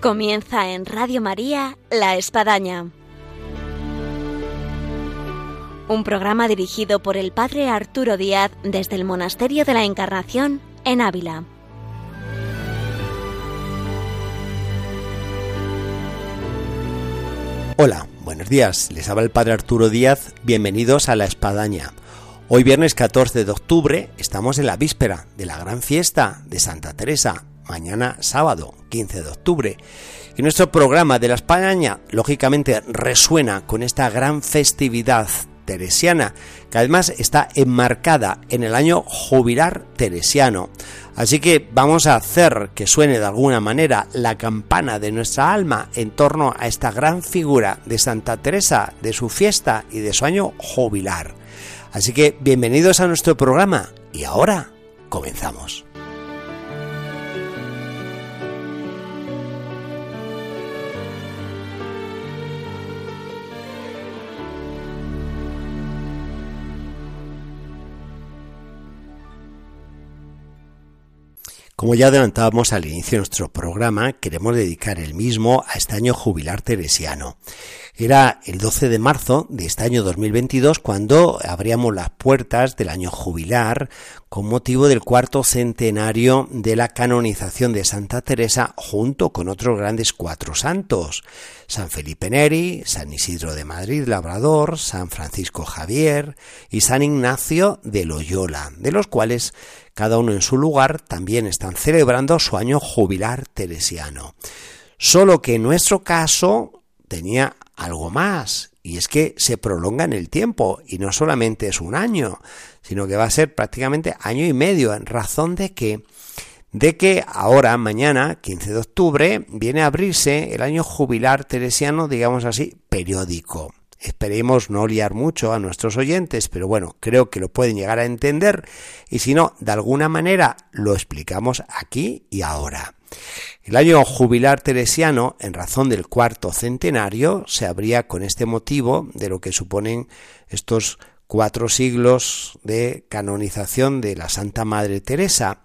Comienza en Radio María La Espadaña. Un programa dirigido por el Padre Arturo Díaz desde el Monasterio de la Encarnación en Ávila. Hola, buenos días. Les habla el Padre Arturo Díaz. Bienvenidos a La Espadaña. Hoy viernes 14 de octubre estamos en la víspera de la gran fiesta de Santa Teresa, mañana sábado 15 de octubre. Y nuestro programa de la España, lógicamente, resuena con esta gran festividad teresiana, que además está enmarcada en el año jubilar teresiano. Así que vamos a hacer que suene de alguna manera la campana de nuestra alma en torno a esta gran figura de Santa Teresa, de su fiesta y de su año jubilar. Así que bienvenidos a nuestro programa y ahora comenzamos. Como ya adelantábamos al inicio de nuestro programa, queremos dedicar el mismo a este año jubilar teresiano. Era el 12 de marzo de este año 2022 cuando abríamos las puertas del año jubilar con motivo del cuarto centenario de la canonización de Santa Teresa junto con otros grandes cuatro santos, San Felipe Neri, San Isidro de Madrid Labrador, San Francisco Javier y San Ignacio de Loyola, de los cuales cada uno en su lugar también están celebrando su año jubilar teresiano. Solo que en nuestro caso tenía algo más, y es que se prolonga en el tiempo, y no solamente es un año, sino que va a ser prácticamente año y medio, en razón de que de que ahora, mañana, 15 de octubre, viene a abrirse el año jubilar teresiano, digamos así, periódico. Esperemos no liar mucho a nuestros oyentes, pero bueno, creo que lo pueden llegar a entender y si no, de alguna manera lo explicamos aquí y ahora. El año jubilar teresiano, en razón del cuarto centenario, se abría con este motivo de lo que suponen estos cuatro siglos de canonización de la Santa Madre Teresa,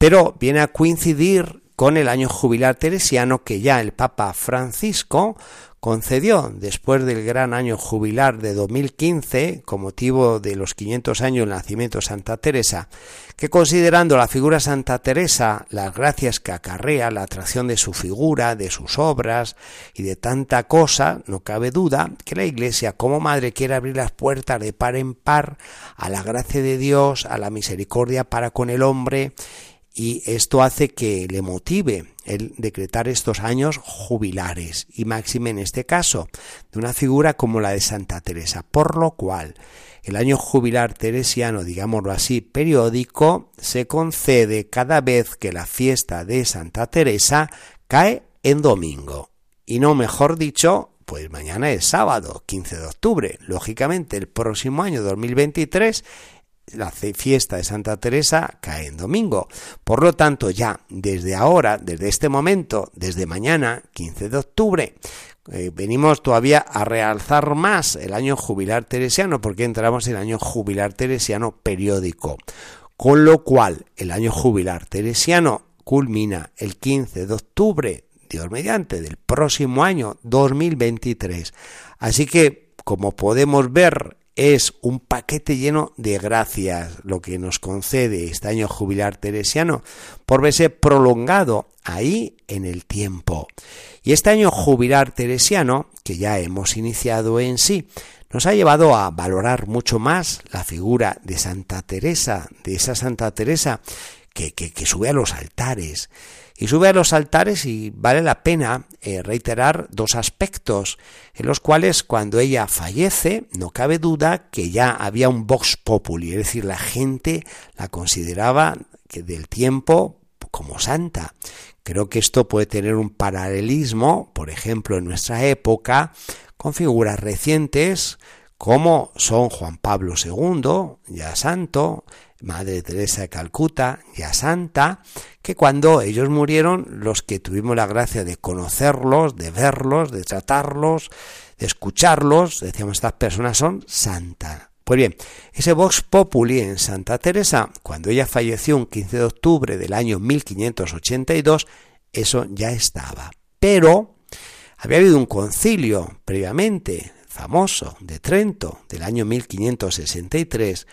pero viene a coincidir con el año jubilar teresiano que ya el Papa Francisco concedió. Después del gran año jubilar de 2015, con motivo de los 500 años del nacimiento de Santa Teresa, que considerando la figura Santa Teresa, las gracias que acarrea, la atracción de su figura, de sus obras y de tanta cosa, no cabe duda que la Iglesia como madre quiere abrir las puertas de par en par a la gracia de Dios, a la misericordia para con el hombre, y esto hace que le motive el decretar estos años jubilares y máxime en este caso de una figura como la de Santa Teresa, por lo cual el año jubilar teresiano, digámoslo así, periódico, se concede cada vez que la fiesta de Santa Teresa cae en domingo. Y no mejor dicho, pues mañana es sábado, 15 de octubre. Lógicamente, el próximo año 2023 la fiesta de Santa Teresa cae en domingo. Por lo tanto, ya desde ahora, desde este momento, desde mañana, 15 de octubre, eh, venimos todavía a realzar más el año jubilar teresiano, porque entramos en el año jubilar teresiano periódico. Con lo cual, el año jubilar teresiano culmina el 15 de octubre, Dios mediante, del próximo año 2023. Así que, como podemos ver es un paquete lleno de gracias lo que nos concede este año jubilar teresiano por verse prolongado ahí en el tiempo. Y este año jubilar teresiano, que ya hemos iniciado en sí, nos ha llevado a valorar mucho más la figura de Santa Teresa, de esa Santa Teresa que, que, que sube a los altares y sube a los altares y vale la pena eh, reiterar dos aspectos en los cuales cuando ella fallece no cabe duda que ya había un vox populi, es decir, la gente la consideraba que del tiempo como santa. Creo que esto puede tener un paralelismo, por ejemplo, en nuestra época, con figuras recientes como son Juan Pablo II, ya santo, Madre Teresa de Calcuta, ya santa, que cuando ellos murieron, los que tuvimos la gracia de conocerlos, de verlos, de tratarlos, de escucharlos, decíamos, estas personas son santas. Pues bien, ese Vox Populi en Santa Teresa, cuando ella falleció un 15 de octubre del año 1582, eso ya estaba. Pero había habido un concilio previamente famoso de Trento del año 1563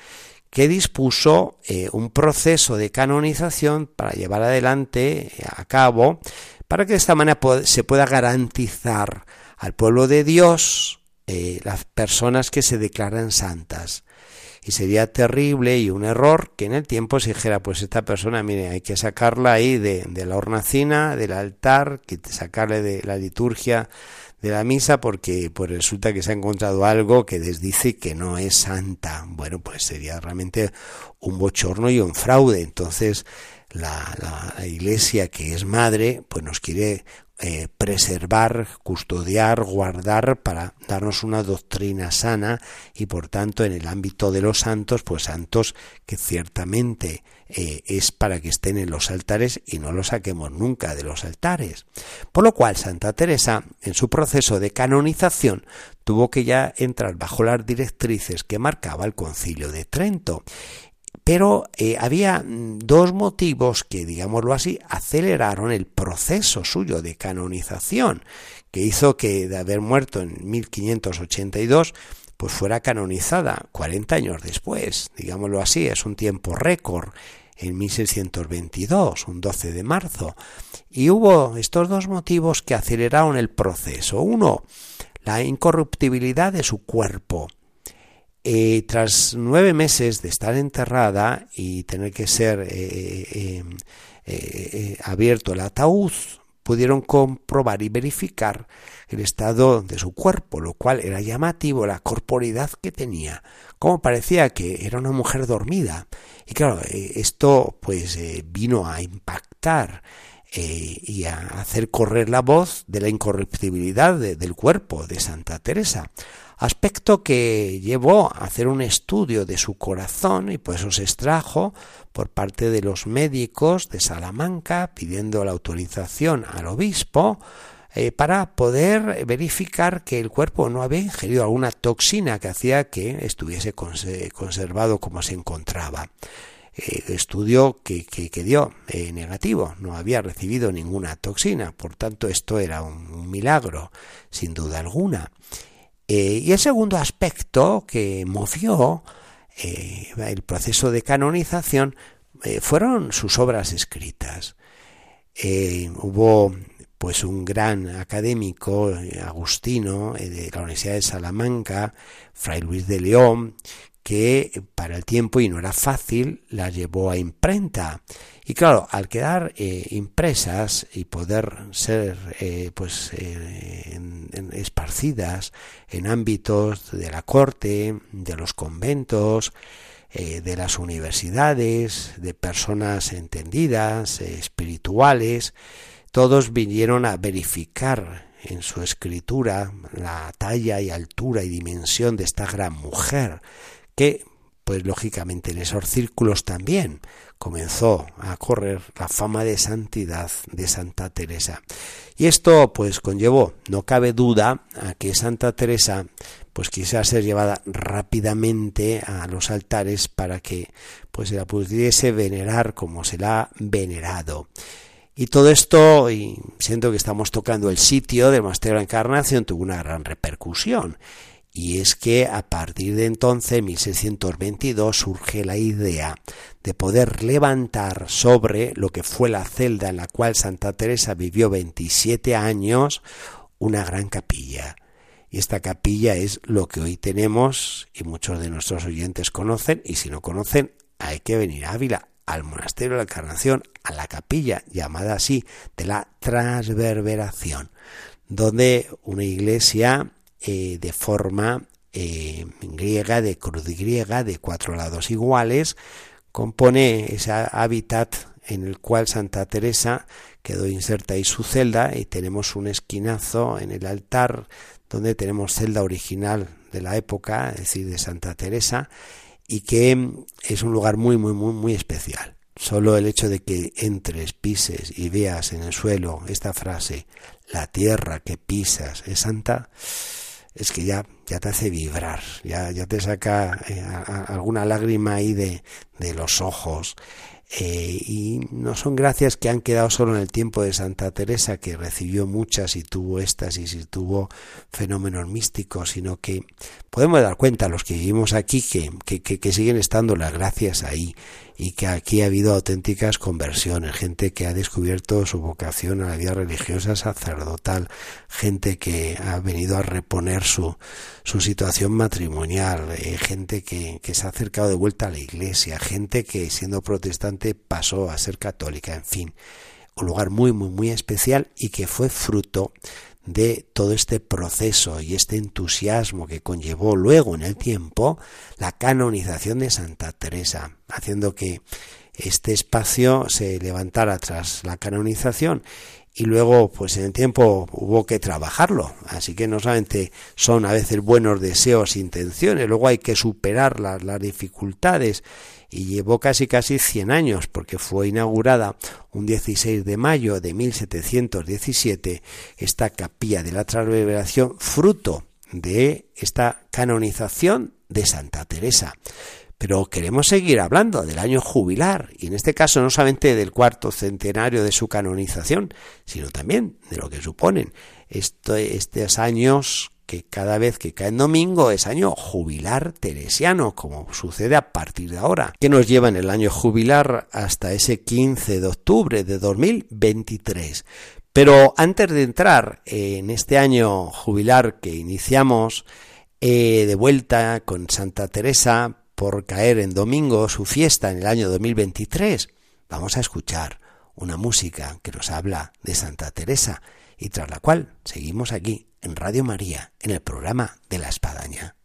que dispuso eh, un proceso de canonización para llevar adelante a cabo para que de esta manera se pueda garantizar al pueblo de Dios eh, las personas que se declaran santas. Y sería terrible y un error que en el tiempo se dijera, pues esta persona, mire, hay que sacarla ahí de, de la hornacina, del altar, que sacarle de la liturgia de la misa porque pues resulta que se ha encontrado algo que les dice que no es santa. Bueno, pues sería realmente un bochorno y un fraude. Entonces, la, la, iglesia que es madre, pues nos quiere eh, preservar, custodiar, guardar para darnos una doctrina sana y por tanto en el ámbito de los santos, pues santos que ciertamente eh, es para que estén en los altares y no los saquemos nunca de los altares. Por lo cual Santa Teresa, en su proceso de canonización, tuvo que ya entrar bajo las directrices que marcaba el concilio de Trento pero eh, había mm, dos motivos que, digámoslo así, aceleraron el proceso suyo de canonización, que hizo que de haber muerto en 1582, pues fuera canonizada 40 años después, digámoslo así, es un tiempo récord en 1622, un 12 de marzo. Y hubo estos dos motivos que aceleraron el proceso. Uno, la incorruptibilidad de su cuerpo. Eh, tras nueve meses de estar enterrada y tener que ser eh, eh, abierto el ataúd, pudieron comprobar y verificar el estado de su cuerpo, lo cual era llamativo, la corporidad que tenía, como parecía que era una mujer dormida. Y claro, esto pues vino a impactar y a hacer correr la voz de la incorruptibilidad del cuerpo de Santa Teresa aspecto que llevó a hacer un estudio de su corazón y pues se extrajo por parte de los médicos de Salamanca pidiendo la autorización al obispo eh, para poder verificar que el cuerpo no había ingerido alguna toxina que hacía que estuviese conservado como se encontraba. Eh, estudio que, que, dio eh, negativo, no había recibido ninguna toxina, por tanto esto era un milagro, sin duda alguna. Eh, y el segundo aspecto que movió el proceso de canonización fueron sus obras escritas. hubo pues un gran académico agustino de la Universidad de Salamanca, Fray Luis de León, que para el tiempo, y no era fácil, la llevó a imprenta. Y claro, al quedar eh, impresas y poder ser eh, pues eh, esparcidas en ámbitos de la corte, de los conventos, de las universidades, de personas entendidas, espirituales, todos vinieron a verificar en su escritura la talla y altura y dimensión de esta gran mujer que, pues lógicamente en esos círculos también comenzó a correr la fama de santidad de Santa Teresa. Y esto pues conllevó, no cabe duda, a que Santa Teresa pues quisiera ser llevada rápidamente a los altares para que pues se la pudiese venerar como se la ha venerado. Y todo esto, y siento que estamos tocando el sitio del Monasterio de la Encarnación, tuvo una gran repercusión y es que a partir de entonces, 1622, surge la idea de poder levantar sobre lo que fue la celda en la cual Santa Teresa vivió 27 años, una gran capilla. Y esta capilla es lo que hoy tenemos y muchos de nuestros oyentes conocen y si no conocen hay que venir a Ávila, al monasterio de la Encarnación, a la capilla llamada así de la transverberación, donde una iglesia eh, de forma eh, griega, de cruz griega, de cuatro lados iguales, compone ese hábitat en el cual Santa Teresa quedó inserta ahí su celda y tenemos un esquinazo en el altar donde tenemos celda original de la época, es decir, de Santa Teresa, y que es un lugar muy, muy, muy, muy especial. Solo el hecho de que entres, pises y veas en el suelo esta frase, la tierra que pisas es santa, es que ya, ya te hace vibrar, ya, ya te saca eh, alguna lágrima ahí de, de los ojos. Eh, y no son gracias que han quedado solo en el tiempo de Santa Teresa, que recibió muchas y tuvo éxtasis y tuvo fenómenos místicos, sino que podemos dar cuenta, los que vivimos aquí, que, que, que siguen estando las gracias ahí y que aquí ha habido auténticas conversiones, gente que ha descubierto su vocación a la vida religiosa sacerdotal, gente que ha venido a reponer su, su situación matrimonial, eh, gente que, que se ha acercado de vuelta a la iglesia, gente que siendo protestante pasó a ser católica, en fin, un lugar muy, muy, muy especial y que fue fruto de todo este proceso y este entusiasmo que conllevó luego en el tiempo la canonización de Santa Teresa, haciendo que este espacio se levantara tras la canonización y luego pues en el tiempo hubo que trabajarlo así que no solamente son a veces buenos deseos e intenciones luego hay que superar las, las dificultades y llevó casi casi 100 años porque fue inaugurada un 16 de mayo de 1717 esta capilla de la transverberación fruto de esta canonización de Santa Teresa. Pero queremos seguir hablando del año jubilar, y en este caso no solamente del cuarto centenario de su canonización, sino también de lo que suponen estos años que cada vez que cae en domingo es año jubilar teresiano, como sucede a partir de ahora, que nos lleva en el año jubilar hasta ese 15 de octubre de 2023. Pero antes de entrar en este año jubilar que iniciamos eh, de vuelta con Santa Teresa por caer en domingo su fiesta en el año 2023, vamos a escuchar una música que nos habla de Santa Teresa y tras la cual seguimos aquí en Radio María, en el programa de la Espadaña.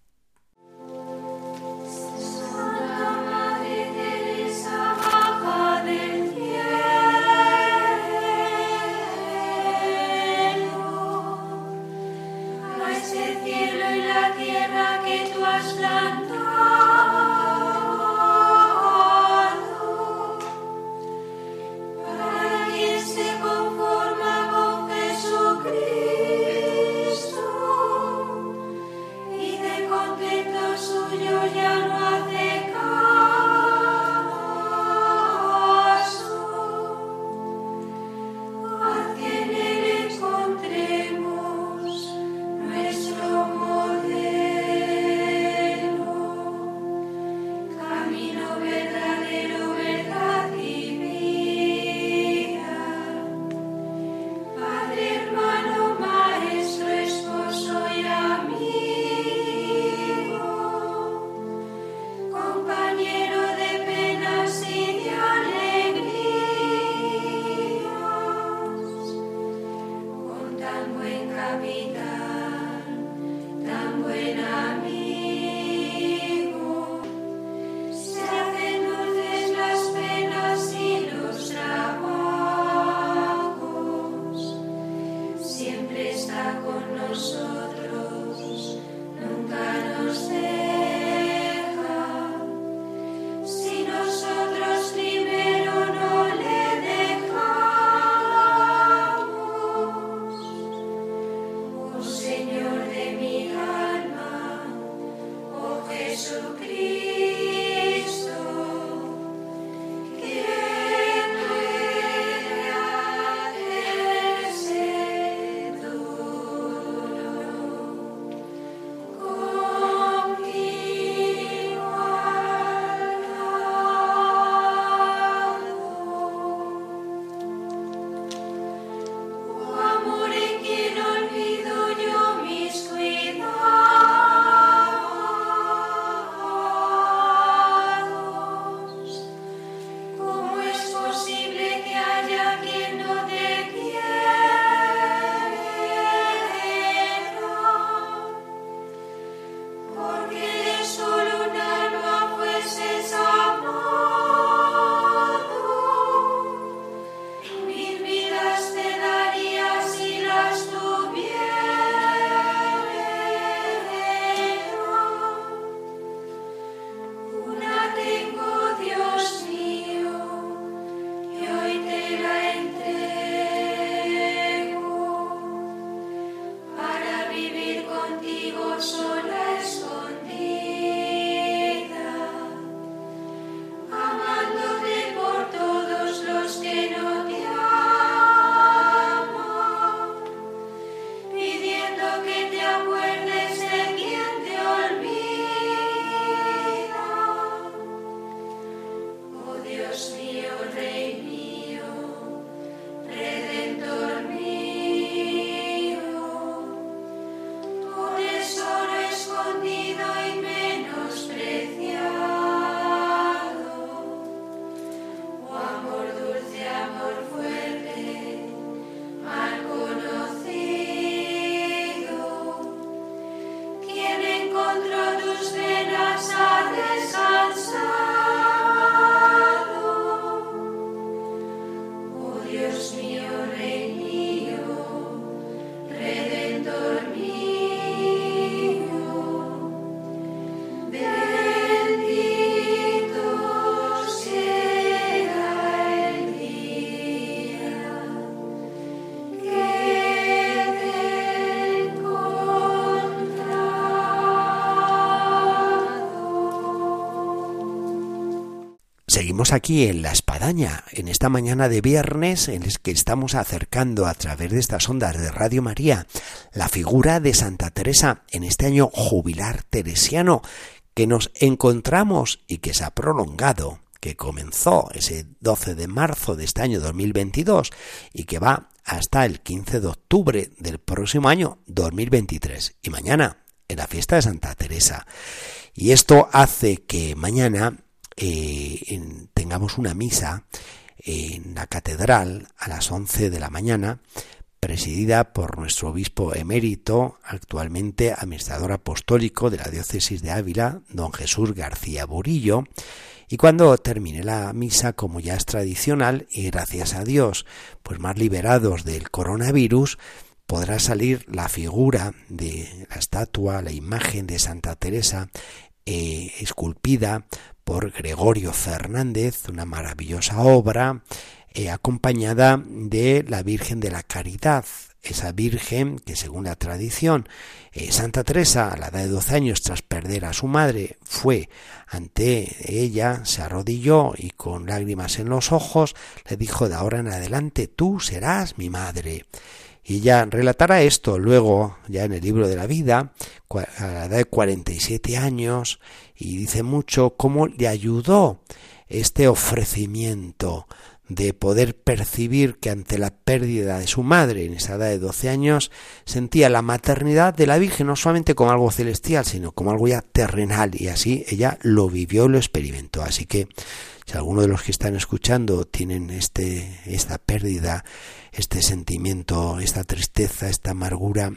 shall Aquí en La Espadaña, en esta mañana de viernes en el que estamos acercando a través de estas ondas de Radio María la figura de Santa Teresa en este año jubilar teresiano que nos encontramos y que se ha prolongado, que comenzó ese 12 de marzo de este año 2022 y que va hasta el 15 de octubre del próximo año 2023 y mañana en la fiesta de Santa Teresa. Y esto hace que mañana tengamos una misa en la catedral a las 11 de la mañana, presidida por nuestro obispo emérito, actualmente administrador apostólico de la diócesis de Ávila, don Jesús García Burillo, y cuando termine la misa, como ya es tradicional, y gracias a Dios, pues más liberados del coronavirus, podrá salir la figura de la estatua, la imagen de Santa Teresa, eh, esculpida por Gregorio Fernández, una maravillosa obra, eh, acompañada de la Virgen de la Caridad, esa Virgen que según la tradición, eh, Santa Teresa a la edad de 12 años tras perder a su madre fue ante ella, se arrodilló y con lágrimas en los ojos le dijo de ahora en adelante tú serás mi madre. Y ella relatará esto luego, ya en el libro de la vida, a la edad de 47 años, y dice mucho cómo le ayudó este ofrecimiento de poder percibir que ante la pérdida de su madre en esa edad de 12 años sentía la maternidad de la Virgen no solamente como algo celestial, sino como algo ya terrenal y así ella lo vivió y lo experimentó. Así que si alguno de los que están escuchando tienen este esta pérdida este sentimiento, esta tristeza, esta amargura.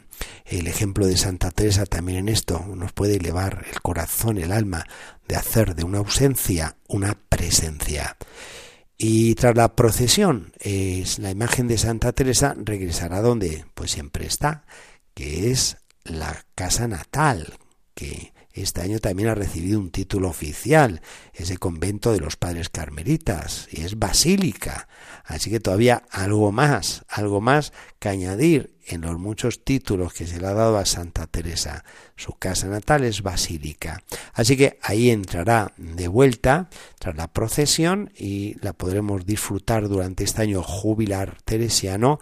El ejemplo de Santa Teresa también en esto nos puede elevar el corazón, el alma, de hacer de una ausencia una presencia. Y tras la procesión, es la imagen de Santa Teresa regresará donde pues siempre está, que es la casa natal, que este año también ha recibido un título oficial, ese convento de los padres carmelitas, y es basílica. Así que todavía algo más, algo más que añadir en los muchos títulos que se le ha dado a Santa Teresa. Su casa natal es basílica. Así que ahí entrará de vuelta tras la procesión y la podremos disfrutar durante este año jubilar teresiano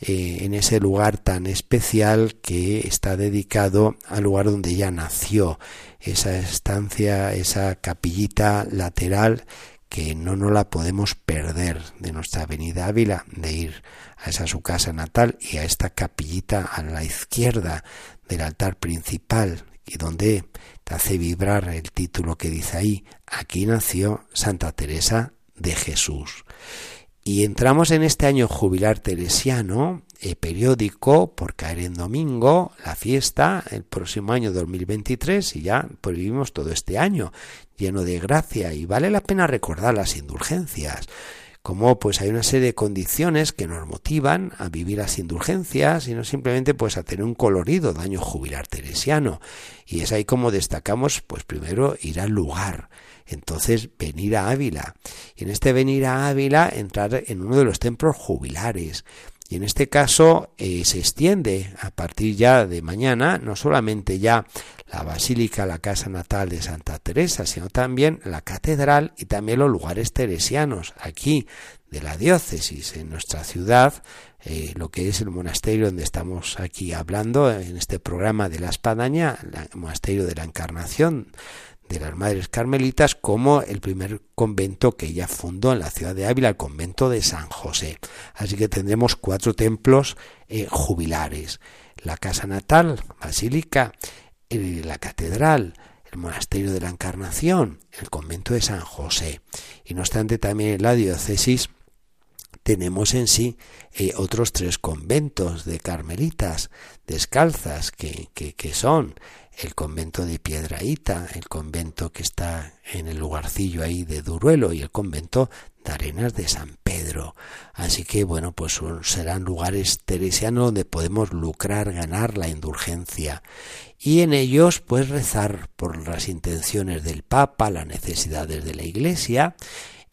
eh, en ese lugar tan especial que está dedicado al lugar donde ya nació, esa estancia, esa capillita lateral que no nos la podemos perder de nuestra avenida Ávila, de ir a esa su casa natal y a esta capillita a la izquierda del altar principal y donde te hace vibrar el título que dice ahí, aquí nació Santa Teresa de Jesús. Y entramos en este año jubilar teresiano, eh, periódico, por caer en domingo, la fiesta, el próximo año 2023, y ya pues, vivimos todo este año lleno de gracia, y vale la pena recordar las indulgencias. Como pues hay una serie de condiciones que nos motivan a vivir las indulgencias y no simplemente pues a tener un colorido daño jubilar teresiano. Y es ahí como destacamos pues primero ir al lugar entonces venir a Ávila. Y en este venir a Ávila entrar en uno de los templos jubilares. Y en este caso eh, se extiende a partir ya de mañana no solamente ya la basílica, la casa natal de Santa Teresa, sino también la catedral y también los lugares teresianos aquí de la diócesis en nuestra ciudad, eh, lo que es el monasterio donde estamos aquí hablando en este programa de la Espadaña, el monasterio de la Encarnación de las Madres Carmelitas como el primer convento que ella fundó en la ciudad de Ávila, el convento de San José. Así que tendremos cuatro templos eh, jubilares. La casa natal, basílica, la catedral, el monasterio de la Encarnación, el convento de San José. Y no obstante también en la diócesis tenemos en sí eh, otros tres conventos de carmelitas descalzas que, que son el convento de Piedraíta, el convento que está en el lugarcillo ahí de Duruelo y el convento de Arenas de San Pedro. Así que bueno, pues serán lugares teresianos donde podemos lucrar, ganar la indulgencia y en ellos pues rezar por las intenciones del Papa, las necesidades de la Iglesia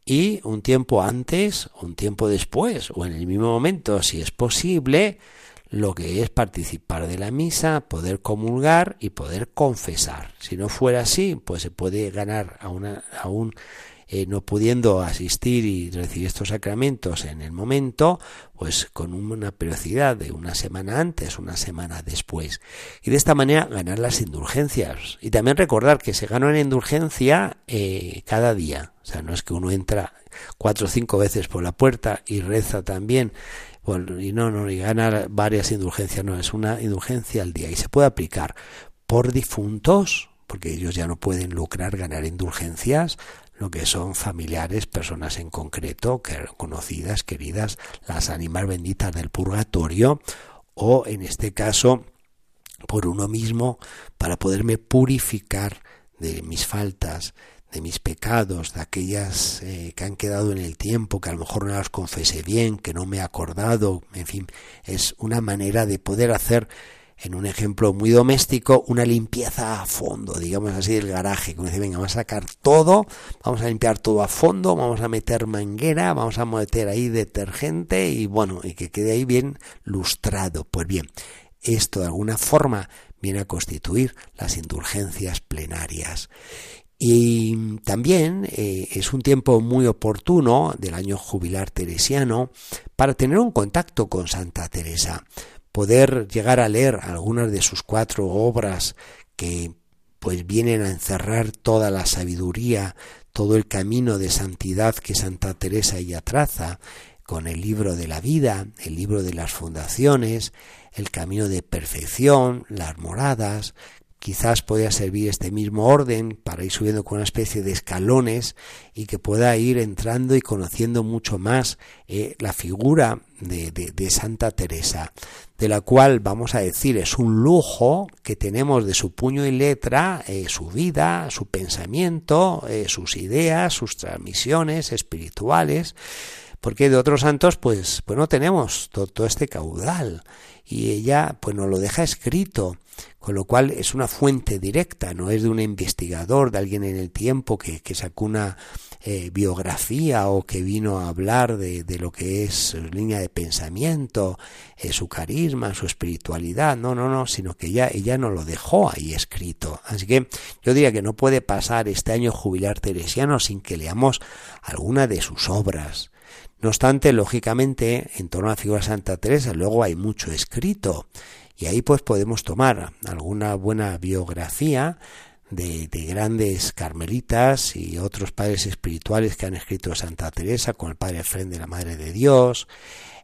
y un tiempo antes, un tiempo después o en el mismo momento, si es posible, lo que es participar de la misa, poder comulgar y poder confesar. Si no fuera así, pues se puede ganar a, una, a un eh, no pudiendo asistir y recibir estos sacramentos en el momento, pues con una periodicidad de una semana antes, una semana después. Y de esta manera ganar las indulgencias. Y también recordar que se gana una indulgencia eh, cada día. O sea, no es que uno entra cuatro o cinco veces por la puerta y reza también y no, no, y gana varias indulgencias, no, es una indulgencia al día y se puede aplicar por difuntos, porque ellos ya no pueden lucrar ganar indulgencias, lo que son familiares, personas en concreto, conocidas, queridas, las ánimas benditas del purgatorio, o en este caso por uno mismo para poderme purificar de mis faltas, de mis pecados, de aquellas eh, que han quedado en el tiempo, que a lo mejor no las confesé bien, que no me he acordado, en fin, es una manera de poder hacer en un ejemplo muy doméstico, una limpieza a fondo, digamos así, del garaje, que uno dice, venga, vamos a sacar todo, vamos a limpiar todo a fondo, vamos a meter manguera, vamos a meter ahí detergente y bueno, y que quede ahí bien lustrado. Pues bien, esto de alguna forma viene a constituir las indulgencias plenarias. Y también eh, es un tiempo muy oportuno del año jubilar teresiano para tener un contacto con Santa Teresa poder llegar a leer algunas de sus cuatro obras que pues vienen a encerrar toda la sabiduría, todo el camino de santidad que Santa Teresa ya traza, con el libro de la vida, el libro de las fundaciones, el camino de perfección, las moradas, quizás podría servir este mismo orden para ir subiendo con una especie de escalones y que pueda ir entrando y conociendo mucho más eh, la figura de, de, Santa Teresa, de la cual vamos a decir es un lujo que tenemos de su puño y letra, eh, su vida, su pensamiento, eh, sus ideas, sus transmisiones espirituales, porque de otros santos pues, pues no tenemos todo, todo este caudal. Y ella pues nos lo deja escrito con lo cual es una fuente directa, no es de un investigador, de alguien en el tiempo que, que sacó una eh, biografía o que vino a hablar de, de, lo que es su línea de pensamiento, eh, su carisma, su espiritualidad, no, no, no, sino que ella, ella nos lo dejó ahí escrito. Así que yo diría que no puede pasar este año jubilar teresiano sin que leamos alguna de sus obras. No obstante, lógicamente, en torno a la figura de Santa Teresa luego hay mucho escrito y ahí pues podemos tomar alguna buena biografía de, grandes carmelitas y otros padres espirituales que han escrito Santa Teresa, con el padre Efrén de la Madre de Dios,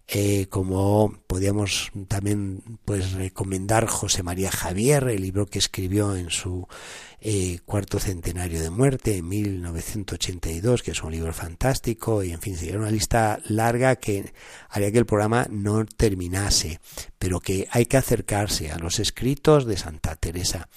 eh, como podríamos también pues recomendar José María Javier, el libro que escribió en su eh, cuarto centenario de muerte en 1982, que es un libro fantástico, y en fin, sería una lista larga que haría que el programa no terminase, pero que hay que acercarse a los escritos de Santa Teresa.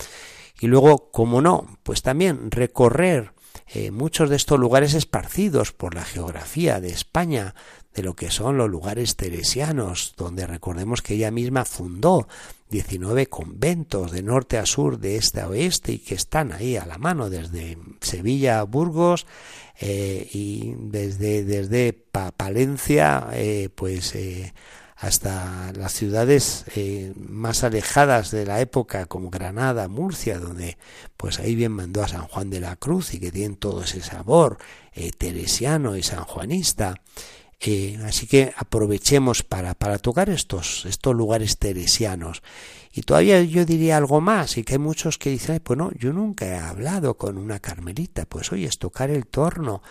Y luego, como no, pues también recorrer eh, muchos de estos lugares esparcidos por la geografía de España, de lo que son los lugares teresianos, donde recordemos que ella misma fundó 19 conventos de norte a sur, de este a oeste, y que están ahí a la mano, desde Sevilla a Burgos eh, y desde, desde Palencia, eh, pues eh, hasta las ciudades más alejadas de la época, como Granada, Murcia, donde pues ahí bien mandó a San Juan de la Cruz y que tienen todo ese sabor teresiano y sanjuanista. Eh, así que aprovechemos para, para tocar estos, estos lugares teresianos. Y todavía yo diría algo más, y que hay muchos que dicen, pues no, yo nunca he hablado con una carmelita, pues oye, es tocar el torno,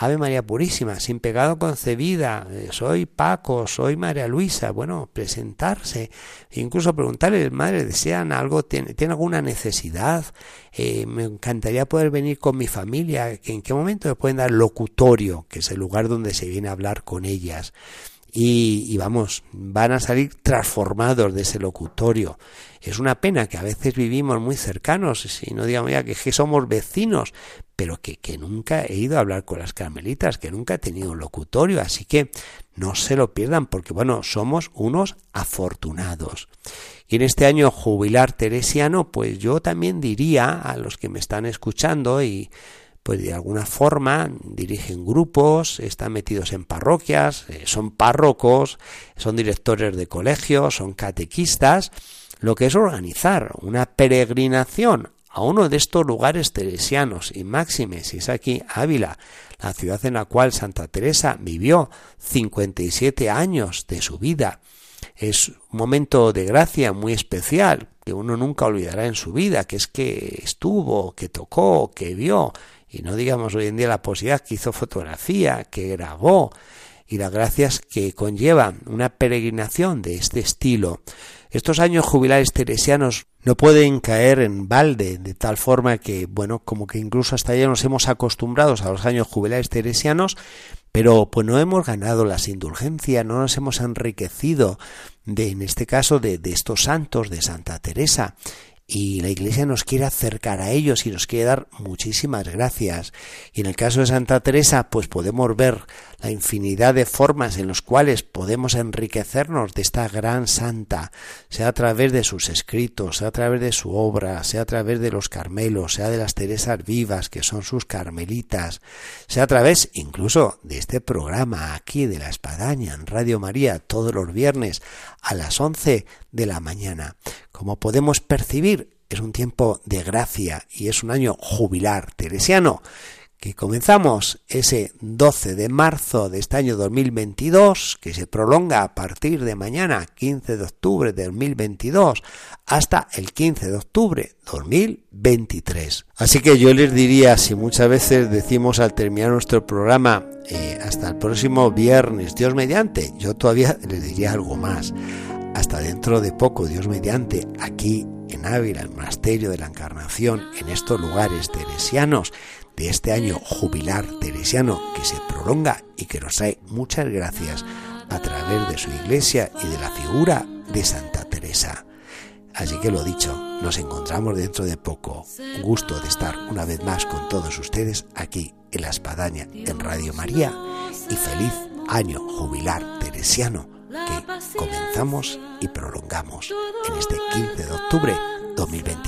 Ave María Purísima, sin pecado concebida, eh, soy Paco, soy María Luisa, bueno, presentarse, incluso preguntarle, madre, ¿desean algo? ¿Tiene, alguna necesidad? Eh, me encantaría poder venir con mi familia, ¿en qué momento me pueden dar locutorio, que es el lugar donde se viene a hablar con ellas? y, vamos, van a salir transformados de ese locutorio. Es una pena que a veces vivimos muy cercanos, y no digamos ya que, somos vecinos, pero que, que, nunca he ido a hablar con las carmelitas, que nunca he tenido un locutorio, así que no se lo pierdan, porque bueno, somos unos afortunados. Y en este año jubilar teresiano, pues yo también diría a los que me están escuchando y pues de alguna forma dirigen grupos, están metidos en parroquias, eh, son párrocos, son directores de colegios, son catequistas, lo que es organizar una peregrinación a uno de estos lugares teresianos y máximes, y es aquí Ávila, la ciudad en la cual Santa Teresa vivió 57 años de su vida. Es un momento de gracia muy especial que uno nunca olvidará en su vida, que es que estuvo, que tocó, que vio, y no digamos hoy en día la posibilidad que hizo fotografía, que grabó, y las gracias que conllevan una peregrinación de este estilo. Estos años jubilares teresianos no pueden caer en balde de tal forma que, bueno, como que incluso hasta ya nos hemos acostumbrado a los años jubilares teresianos, pero pues no hemos ganado las indulgencias, no nos hemos enriquecido de, en este caso, de, de estos santos de Santa Teresa y la Iglesia nos quiere acercar a ellos y nos quiere dar muchísimas gracias. Y en el caso de Santa Teresa, pues podemos ver la infinidad de formas en las cuales podemos enriquecernos de esta gran santa, sea a través de sus escritos, sea a través de su obra, sea a través de los Carmelos, sea de las Teresas vivas, que son sus carmelitas, sea a través incluso de este programa aquí de la Espadaña en Radio María todos los viernes a las once de la mañana. Como podemos percibir, es un tiempo de gracia y es un año jubilar teresiano que comenzamos ese 12 de marzo de este año 2022, que se prolonga a partir de mañana, 15 de octubre de 2022, hasta el 15 de octubre 2023. Así que yo les diría, si muchas veces decimos al terminar nuestro programa, eh, hasta el próximo viernes, Dios mediante, yo todavía les diría algo más. Hasta dentro de poco, Dios mediante, aquí en Ávila, el monasterio de la Encarnación, en estos lugares teresianos, de este año jubilar teresiano que se prolonga y que nos trae muchas gracias a través de su iglesia y de la figura de Santa Teresa. Así que lo dicho, nos encontramos dentro de poco. Gusto de estar una vez más con todos ustedes aquí en La Espadaña, en Radio María, y feliz año jubilar teresiano que comenzamos y prolongamos en este 15 de octubre 2022.